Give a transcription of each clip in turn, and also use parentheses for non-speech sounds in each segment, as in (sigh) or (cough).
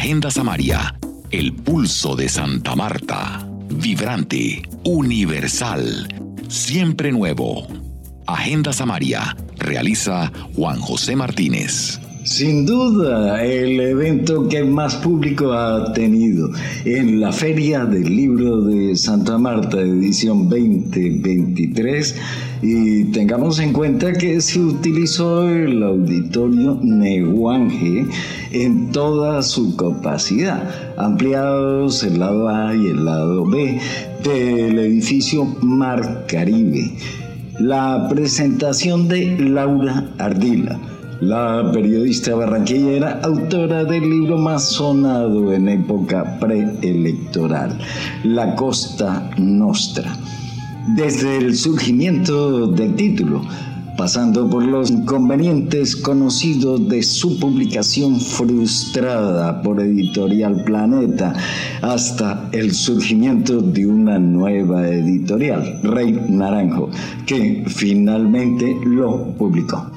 Agenda Samaria, el pulso de Santa Marta. Vibrante, universal, siempre nuevo. Agenda Samaria, realiza Juan José Martínez. Sin duda, el evento que más público ha tenido en la Feria del Libro de Santa Marta, edición 2023, y tengamos en cuenta que se utilizó el auditorio Neguanje en toda su capacidad, ampliados el lado A y el lado B del edificio Mar Caribe. La presentación de Laura Ardila la periodista barranquillera, autora del libro más sonado en época preelectoral, La Costa Nostra. Desde el surgimiento del título, pasando por los inconvenientes conocidos de su publicación frustrada por Editorial Planeta, hasta el surgimiento de una nueva editorial, Rey Naranjo, que finalmente lo publicó.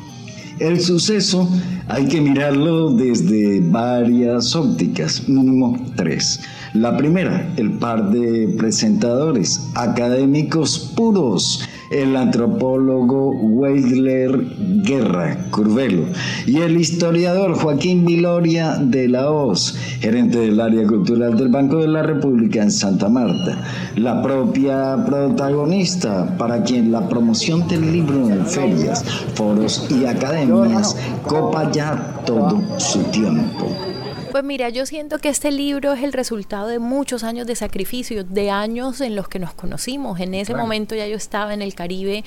El suceso hay que mirarlo desde varias ópticas, mínimo tres. La primera, el par de presentadores académicos puros el antropólogo Weidler Guerra Curvelo y el historiador Joaquín Viloria de la Hoz, gerente del área cultural del Banco de la República en Santa Marta, la propia protagonista para quien la promoción del libro en ferias, foros y academias copa ya todo su tiempo. Pues mira, yo siento que este libro es el resultado de muchos años de sacrificio, de años en los que nos conocimos. En ese momento ya yo estaba en el Caribe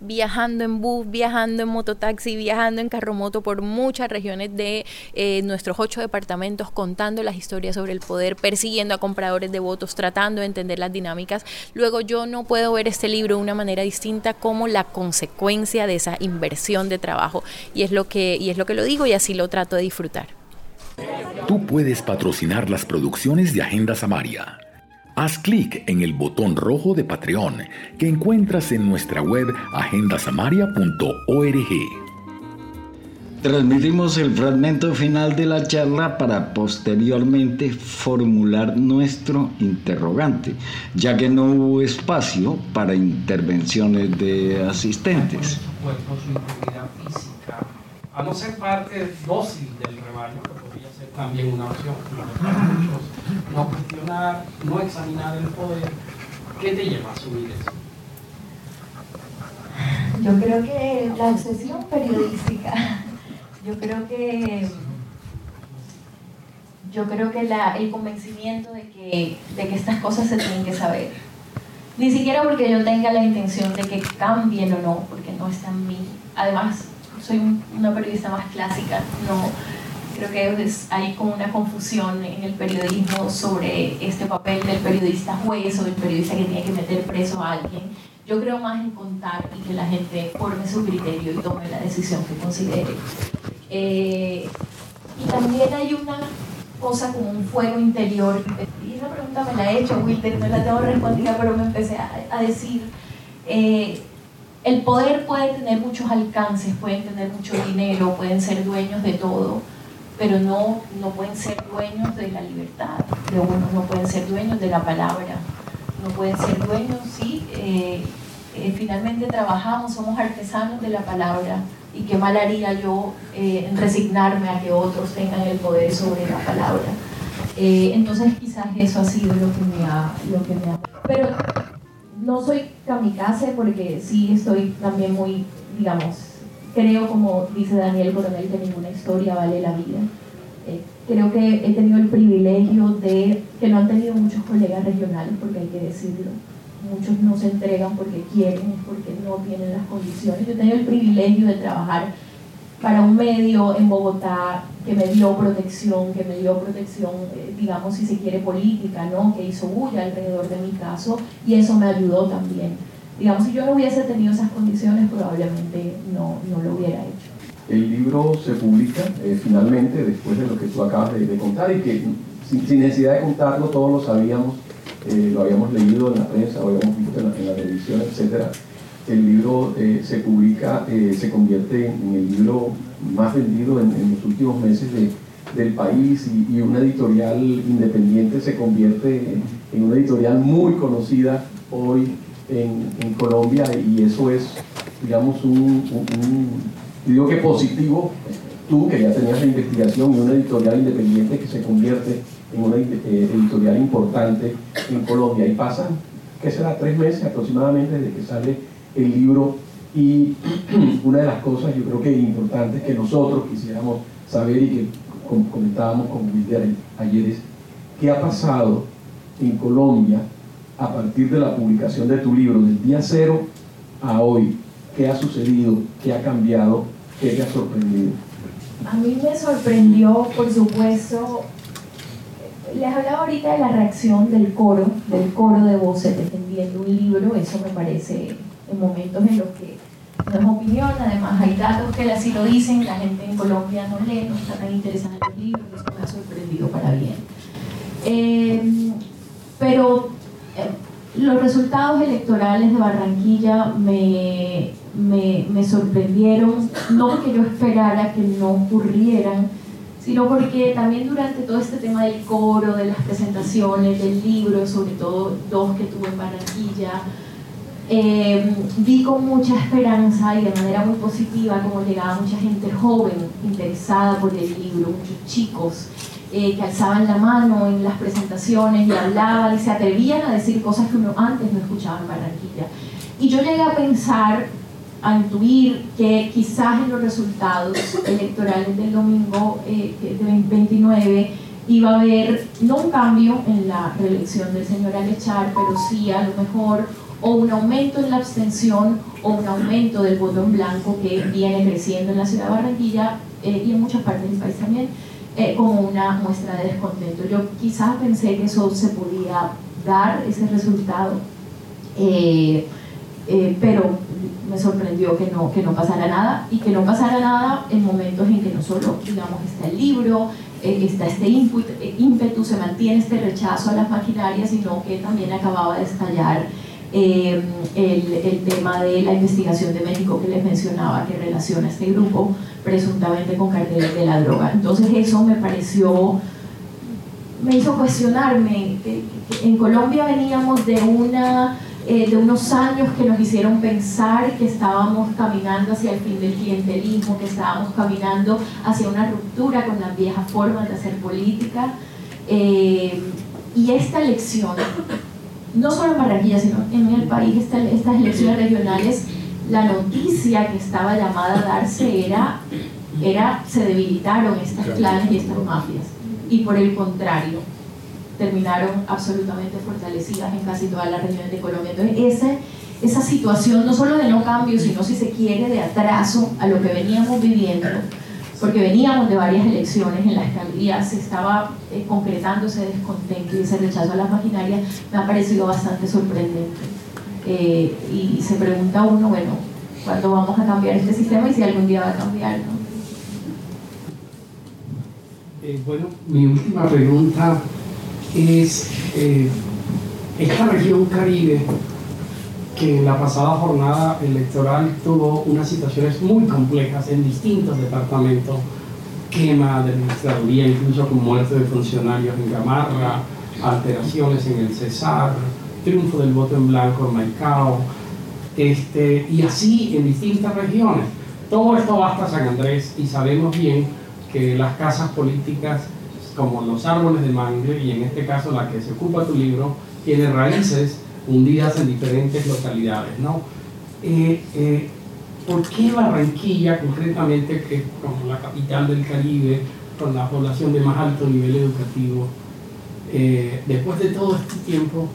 viajando en bus, viajando en mototaxi, viajando en carromoto por muchas regiones de eh, nuestros ocho departamentos, contando las historias sobre el poder, persiguiendo a compradores de votos, tratando de entender las dinámicas. Luego yo no puedo ver este libro de una manera distinta como la consecuencia de esa inversión de trabajo y es lo que y es lo que lo digo y así lo trato de disfrutar. Tú puedes patrocinar las producciones de Agenda Samaria. Haz clic en el botón rojo de Patreon que encuentras en nuestra web agendasamaria.org. Transmitimos el fragmento final de la charla para posteriormente formular nuestro interrogante, ya que no hubo espacio para intervenciones de asistentes. A no ser parte dócil del rebaño, también una opción. No cuestionar, no examinar el poder. ¿Qué te lleva a subir eso? Yo creo que la obsesión periodística, yo creo que yo creo que la, el convencimiento de que, de que estas cosas se tienen que saber. Ni siquiera porque yo tenga la intención de que cambien o no, porque no está en mí. Además, soy una periodista más clásica, no, Creo que hay como una confusión en el periodismo sobre este papel del periodista juez o del periodista que tiene que meter preso a alguien. Yo creo más en contar y que la gente forme su criterio y tome la decisión que considere. Eh, y también hay una cosa como un fuego interior. Y esa pregunta me la he hecho, Wilder, no la tengo respondida, pero me empecé a, decir, eh, el poder puede tener muchos alcances, pueden tener mucho dinero, pueden ser dueños de todo, pero no, no pueden ser dueños de la libertad de uno, no pueden ser dueños de la palabra, no pueden ser dueños, sí, eh, eh, finalmente trabajamos, somos artesanos de la palabra y qué mal haría yo eh, resignarme a que otros tengan el poder sobre la palabra. entonces quizás eso ha sido lo que me ha... Lo que me ha... Pero no soy kamikaze porque sí estoy también muy, digamos, creo, como dice Daniel Coronel, que ninguna historia vale la vida. Eh, creo que he tenido el privilegio de, que no han tenido muchos colegas regionales, porque hay que decirlo, muchos no se entregan porque quieren, porque no tienen las condiciones. Yo he tenido el privilegio de trabajar para un medio en Bogotá que me dio protección, que me dio protección, eh, digamos, si se quiere, política, ¿no? que hizo bulla alrededor de mi caso, y eso me ayudó también Digamos, si yo no hubiese tenido esas condiciones, probablemente no, no lo hubiera hecho. El libro se publica eh, finalmente después de lo que tú acabas de, contar y que sin, necesidad de contarlo todos lo sabíamos, eh, lo habíamos leído en la prensa, lo habíamos visto en la, televisión, etc. El libro eh, se publica, se convierte en, el libro más vendido en, los últimos meses de, del país y, una editorial independiente se convierte en, una editorial muy conocida hoy en, Colombia y eso es, digamos, un, digo que positivo, tú que ya tenías la investigación y una editorial independiente que se convierte en una eh, editorial importante en Colombia y pasan, ¿qué será? Tres meses aproximadamente desde que sale el libro y (clears throat) una de las cosas yo creo que importantes que nosotros quisiéramos saber y que comentábamos con Wilder ayer es qué ha pasado en Colombia a partir de la publicación de tu libro, del día cero a hoy. ¿Qué ha sucedido? ¿Qué ha cambiado? ¿Qué te ha sorprendido? A mí me sorprendió, por supuesto, les hablaba ahorita de la reacción del coro, del coro de voces defendiendo un libro, eso me parece en momentos en los que no es opinión, además hay datos que así lo dicen, la gente en Colombia no lee, no está tan interesada en los libros, eso me ha sorprendido para bien. Eh, pero los resultados electorales de Barranquilla me, me, me, sorprendieron, no porque yo esperara que no ocurrieran, sino porque también durante todo este tema del coro, de las presentaciones, del libro, sobre todo dos que tuve en Barranquilla, eh, vi con mucha esperanza y de manera muy positiva como llegaba mucha gente joven interesada por el libro, muchos chicos eh, que alzaban la mano en las presentaciones y hablaban y se atrevían a decir cosas que uno antes no escuchaba en Barranquilla. Y yo llegué a pensar, a intuir que quizás en los resultados electorales del domingo eh, de 29 iba a haber no un cambio en la reelección del señor Alechar, pero sí a lo mejor o un aumento en la abstención o un aumento del voto en blanco que viene creciendo en la ciudad de Barranquilla eh, y en muchas partes del país también, eh, como una muestra de descontento. Yo quizás pensé que eso se podía dar, ese resultado, eh, pero me sorprendió que no, que no pasara nada y que no pasara nada en momentos en que no solo, digamos, está el libro, está este ímpetu, se mantiene este rechazo a las maquinarias, sino que también acababa de estallar eh, el, el, tema de la investigación de México que les mencionaba que relaciona este grupo presuntamente con carteles de la droga. Entonces eso me pareció, me hizo cuestionarme. En Colombia veníamos de, una, eh, de unos años que nos hicieron pensar que estábamos caminando hacia el fin del clientelismo, que estábamos caminando hacia una ruptura con las viejas formas de hacer política. Eh, y esta elección no solo en Barranquilla, sino en el país, estas elecciones regionales, la noticia que estaba llamada a darse era, era se debilitaron estas clanes y estas mafias. Y por el contrario, terminaron absolutamente fortalecidas en casi todas las regiones de Colombia. Entonces, esa, esa situación, no solo de no cambio, sino si se quiere de atraso a lo que veníamos viviendo, porque veníamos de varias elecciones en las que ya se estaba eh, concretando ese descontento y ese rechazo a las maquinarias, me ha parecido bastante sorprendente. Eh, y se pregunta uno, bueno, ¿cuándo vamos a cambiar este sistema y si algún día va a cambiar? Eh, bueno, mi última pregunta es, esta región caribe que en la pasada jornada electoral tuvo unas situaciones muy complejas en distintos departamentos, quema de administraduría, incluso con muerte de funcionarios en Gamarra, alteraciones en el Cesar, triunfo del voto en blanco en Maicao, este, y así en distintas regiones. Todo esto basta San Andrés y sabemos bien que las casas políticas, como los árboles de mangle, y en este caso la que se ocupa tu libro, tiene raíces hundidas en diferentes localidades, ¿no? Eh, eh, ¿Por qué Barranquilla, concretamente, que como la capital del Caribe, con la población de más alto nivel educativo, eh, después de todo este tiempo,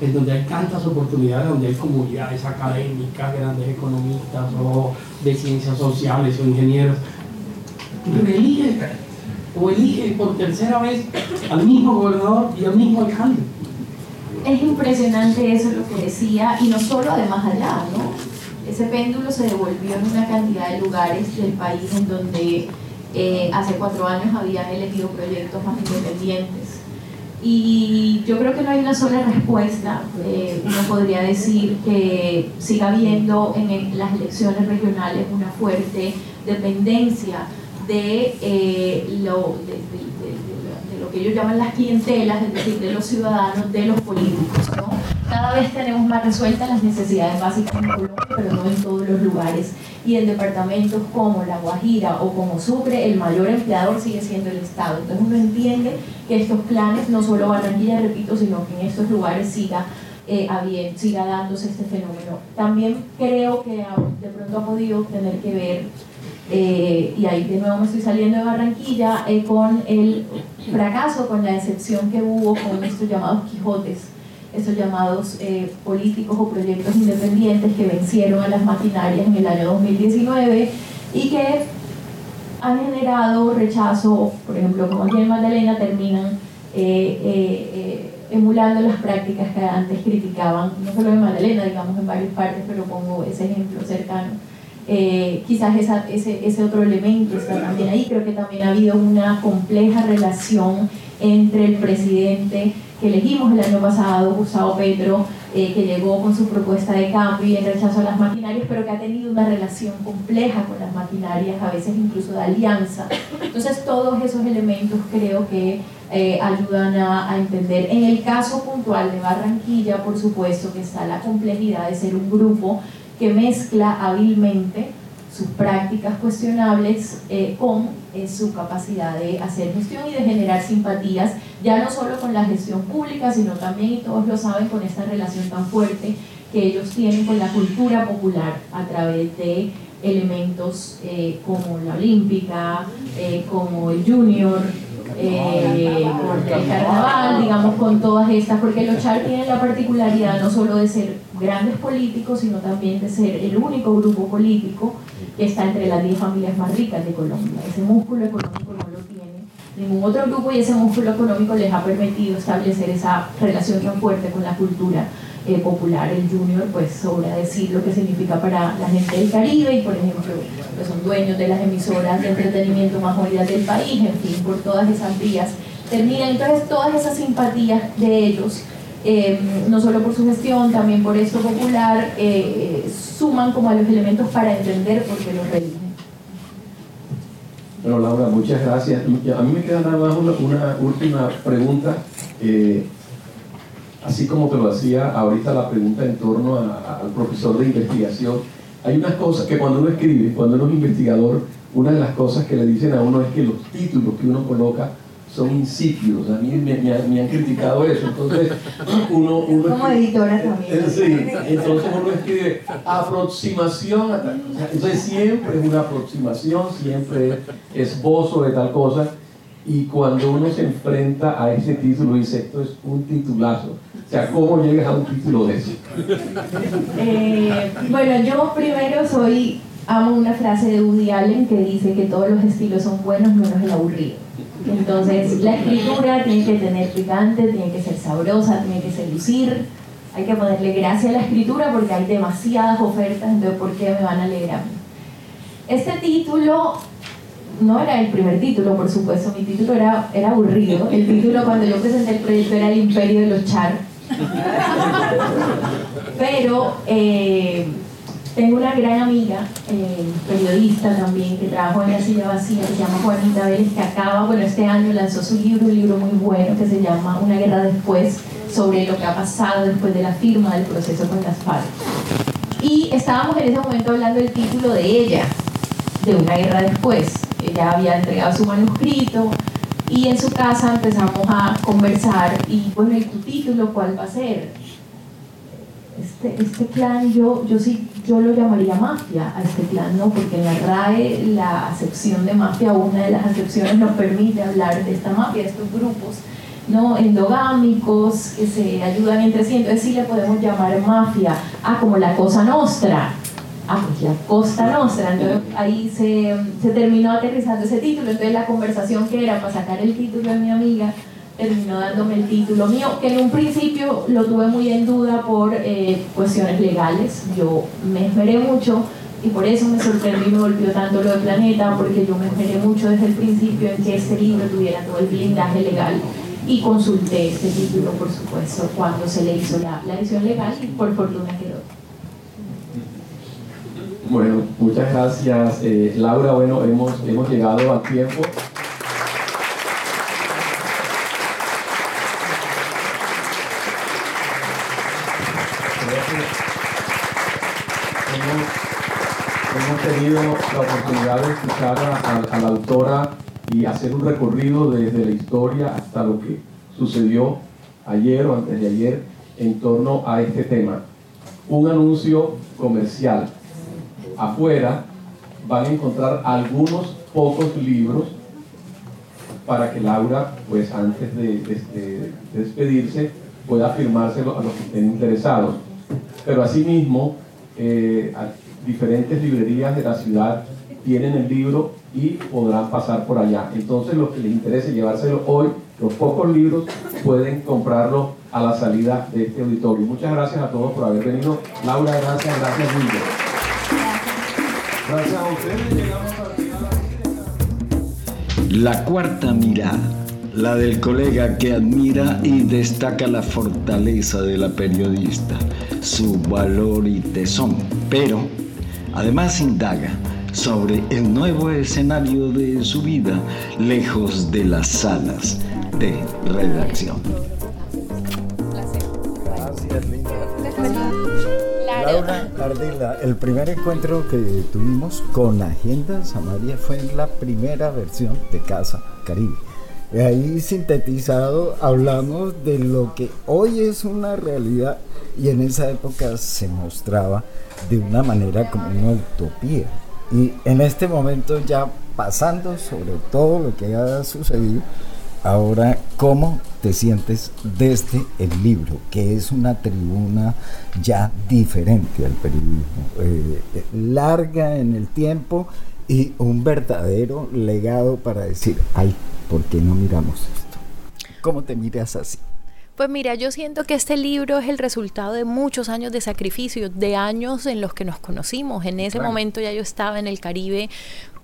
en donde hay tantas oportunidades, donde hay comunidades académicas, grandes economistas o de ciencias sociales o ingenieros, elige o elige por tercera vez al mismo gobernador y al mismo alcalde es impresionante eso lo que decía, y no solo además allá, ¿no? Ese péndulo se devolvió en una cantidad de lugares del país en donde eh, hace cuatro años habían elegido proyectos más independientes. Y yo creo que no hay una sola respuesta. Eh, uno podría decir que siga habiendo en las elecciones regionales una fuerte dependencia de, eh, lo, de, que ellos llaman las clientelas, es decir, de los ciudadanos, de los políticos. ¿no? Cada vez tenemos más resueltas las necesidades básicas en Colombia, pero no en todos los lugares. Y en departamentos como La Guajira o como Sucre, el mayor empleador sigue siendo el Estado. Entonces uno entiende que estos planes, no solo Barranquilla, repito, sino que en estos lugares siga eh, siga dándose este fenómeno. También creo que de pronto ha podido tener que ver, eh, y ahí de nuevo me estoy saliendo de Barranquilla, eh, con el fracaso, con la decepción que hubo con estos llamados Quijotes, estos llamados eh, políticos o proyectos independientes que vencieron a las maquinarias en el año 2019 y que han generado rechazo, por ejemplo, como aquí en Magdalena terminan emulando las prácticas que antes criticaban, no solo en Magdalena, digamos en varias partes, pero pongo ese ejemplo cercano. Eh, quizás ese, ese otro elemento está también ahí. Creo que también ha habido una compleja relación entre el presidente que elegimos el año pasado, Gustavo Petro, eh, que llegó con su propuesta de cambio y en rechazo a las maquinarias, pero que ha tenido una relación compleja con las maquinarias, a veces incluso de alianza. Entonces todos esos elementos creo que eh, ayudan a, entender. En el caso puntual de Barranquilla, por supuesto que está la complejidad de ser un grupo que mezcla hábilmente sus prácticas cuestionables eh, con eh, su capacidad de hacer gestión y de generar simpatías, ya no solo con la gestión pública, sino también, y todos lo saben, con esta relación tan fuerte que ellos tienen con la cultura popular a través de elementos eh, como la olímpica, como el junior, con el carnaval, digamos, con todas estas, porque los char tienen la particularidad no solo de ser grandes políticos, sino también de ser el único grupo político que está entre las 10 familias más ricas de Colombia. Ese músculo económico no lo tiene ningún otro grupo y ese músculo económico les ha permitido establecer esa relación tan fuerte con la cultura eh, popular. El junior, pues sobra decir lo que significa para la gente del Caribe y, por ejemplo, pues son dueños de las emisoras de entretenimiento más oídas del país, en fin, por todas esas vías. Terminan entonces todas esas simpatías de ellos eh, no solo por su gestión, también por esto popular, eh, suman como a los elementos para entender por qué los redirigen. Bueno, Laura, muchas gracias. A mí me queda nada más una, última pregunta. Así como te lo hacía ahorita la pregunta en torno al profesor de investigación, hay unas cosas que cuando uno escribe, cuando uno es investigador, una de las cosas que le dicen a uno es que los títulos que uno coloca son insípidos. A mí me, han criticado eso. Entonces, uno. uno Como editora también. (laughs) Sí, entonces uno escribe aproximación. Entonces, siempre es una aproximación, siempre es esbozo de tal cosa. Y cuando uno se enfrenta a ese título, dice: Esto es un titulazo. O sea, ¿cómo llegas a un título de eso? Eh, bueno, yo primero soy. Amo una frase de Woody Allen que dice que todos los estilos son buenos menos el aburrido. Entonces, la escritura tiene que tener picante, tiene que ser sabrosa, tiene que seducir. Hay que ponerle gracia a la escritura porque hay demasiadas ofertas, entonces, ¿por qué me van a leer a? Este título no era el primer título, por supuesto, mi título era, era aburrido. El título cuando yo presenté el proyecto era El Imperio de los Char. Pero eh, tengo una gran amiga, eh, periodista también, que trabajó en la silla vacía, que se llama Juanita Vélez, que acaba, bueno, este año lanzó su libro, un libro muy bueno, que se llama Una guerra después, sobre lo que ha pasado después de la firma del proceso con las FARC. Y estábamos en ese momento hablando del título de ella, de Una guerra después. Ella había entregado su manuscrito y en su casa empezamos a conversar y bueno, ¿y tu título cuál va a ser? Este, este plan yo, yo sí yo lo llamaría mafia a este plan, ¿no? porque en la RAE la acepción de mafia, una de las acepciones nos permite hablar de esta mafia, estos grupos ¿no? endogámicos que se ayudan entre sí, entonces sí le podemos llamar mafia, ah, como la Cosa Nostra, ah, pues la Costa Nostra, entonces ahí se, se terminó aterrizando ese título, entonces la conversación que era para sacar el título de mi amiga, terminó dándome el título mío, que en un principio lo tuve muy en duda por eh, cuestiones legales. Yo me esmeré mucho y por eso me sorprendió y me volvió tanto lo de Planeta, porque yo me esmeré mucho desde el principio en que este libro tuviera todo el blindaje legal y consulté este título, por supuesto, cuando se le hizo la, la edición legal y por fortuna quedó. Bueno, muchas gracias eh, Laura. Bueno, hemos, hemos llegado al tiempo. Hemos, tenido la oportunidad de escuchar a, la autora y hacer un recorrido desde la historia hasta lo que sucedió ayer o antes de ayer en torno a este tema. Un anuncio comercial. Afuera van a encontrar algunos pocos libros para que Laura, pues antes de, despedirse, pueda firmárselo a los que estén interesados. Pero asimismo, eh, diferentes librerías de la ciudad tienen el libro y podrán pasar por allá. Entonces, los que les interese llevárselo hoy, los pocos libros, pueden comprarlo a la salida de este auditorio. Muchas gracias a todos por haber venido. Laura, gracias, gracias, William. Gracias a ustedes. Llegamos La cuarta mirada, la del colega que admira y destaca la fortaleza de la periodista, su valor y tesón, pero además indaga sobre el nuevo escenario de su vida lejos de las salas de redacción. Laura Ardila, el primer encuentro que tuvimos con Agenda Samaria fue en la primera versión de Casa Caribe. Ahí sintetizado hablamos de lo que hoy es una realidad y en esa época se mostraba de una manera como una utopía. Y en este momento ya pasando sobre todo lo que ha sucedido, ahora cómo te sientes desde el libro, que es una tribuna ya diferente al periodismo, eh, larga en el tiempo y un verdadero legado para decir, ay, ¿por qué no miramos esto? ¿Cómo te miras así? Pues mira, yo siento que este libro es el resultado de muchos años de sacrificio, de años en los que nos conocimos. En ese momento ya yo estaba en el Caribe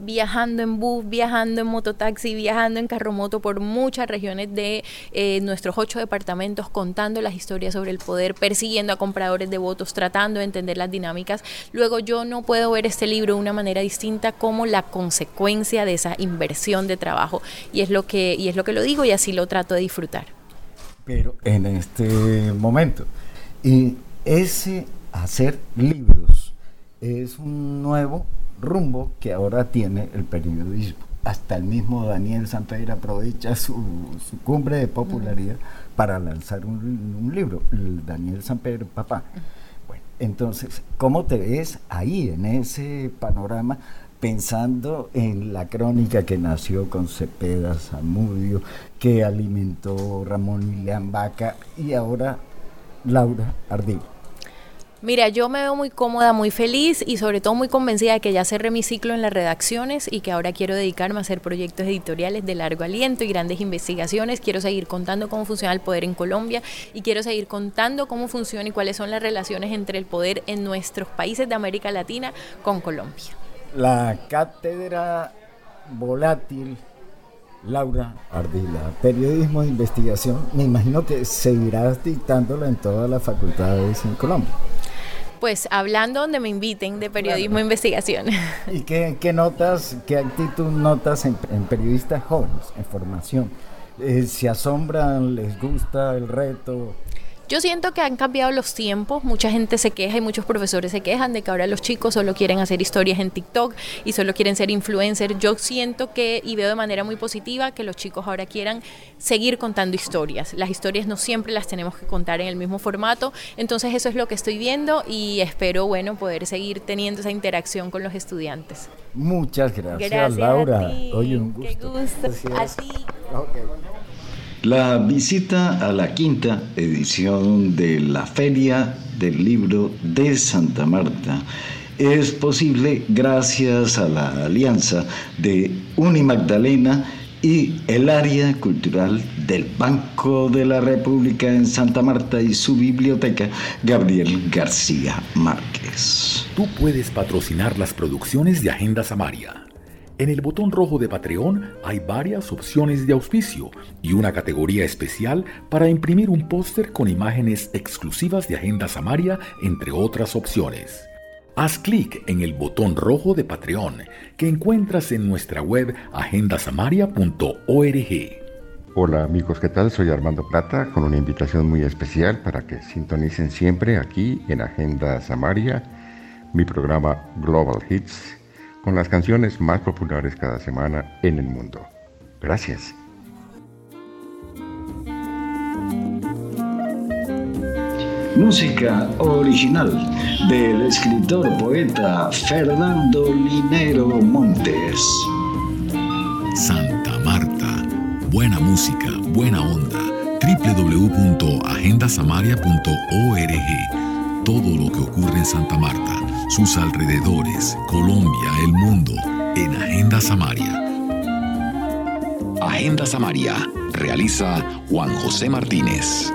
viajando en bus, viajando en mototaxi, viajando en carromoto por muchas regiones de eh, nuestros ocho departamentos, contando las historias sobre el poder, persiguiendo a compradores de votos, tratando de entender las dinámicas. Luego yo no puedo ver este libro de una manera distinta como la consecuencia de esa inversión de trabajo. Y es lo que, y es lo que lo digo y así lo trato de disfrutar pero en este momento. Y ese hacer libros es un nuevo rumbo que ahora tiene el periodismo. Hasta el mismo Daniel Santander aprovecha su, cumbre de popularidad para lanzar un, libro, el Daniel Santander Papá. Bueno, entonces, ¿cómo te ves ahí en ese panorama? Pensando en la crónica que nació con Cepeda Zamudio, que alimentó Ramón Ilián Vaca y ahora Laura Ardil. Mira, yo me veo muy cómoda, muy feliz y sobre todo muy convencida de que ya cerré mi ciclo en las redacciones y que ahora quiero dedicarme a hacer proyectos editoriales de largo aliento y grandes investigaciones. Quiero seguir contando cómo funciona el poder en Colombia y quiero seguir contando cómo funciona y cuáles son las relaciones entre el poder en nuestros países de América Latina con Colombia la cátedra volátil Laura Ardila, periodismo de investigación, me imagino que seguirás dictándola en todas las facultades en Colombia. Pues hablando donde me inviten de periodismo de investigación. ¿Y qué, notas, qué actitud notas en, periodistas jóvenes, en formación? Eh, ¿Se asombran, les gusta el reto? Yo siento que han cambiado los tiempos, mucha gente se queja y muchos profesores se quejan de que ahora los chicos solo quieren hacer historias en TikTok y solo quieren ser influencers. Yo siento que y veo de manera muy positiva que los chicos ahora quieran seguir contando historias. Las historias no siempre las tenemos que contar en el mismo formato, entonces eso es lo que estoy viendo y espero, bueno, poder seguir teniendo esa interacción con los estudiantes. Muchas gracias, Laura. Oye, un gusto. Qué gusto. A ti. La visita a la quinta edición de la Feria del Libro de Santa Marta es posible gracias a la alianza de Uni Magdalena y el área cultural del Banco de la República en Santa Marta y su biblioteca Gabriel García Márquez. Tú puedes patrocinar las producciones de Agenda Samaria en el botón rojo de Patreon hay varias opciones de auspicio y una categoría especial para imprimir un póster con imágenes exclusivas de Agenda Samaria, entre otras opciones. Haz clic en el botón rojo de Patreon que encuentras en nuestra web agendasamaria.org. Hola amigos, ¿qué tal? Soy Armando Plata con una invitación muy especial para que sintonicen siempre aquí en Agenda Samaria, mi programa Global Hits, con las canciones más populares cada semana en el mundo. Gracias. Música original del escritor poeta Fernando Linero Montes. Santa Marta. Buena música, buena onda. www.agendasamaria.org. Todo lo que ocurre en Santa Marta, sus alrededores, Colombia, el mundo, en Agenda Samaria. Agenda Samaria. Realiza Juan José Martínez.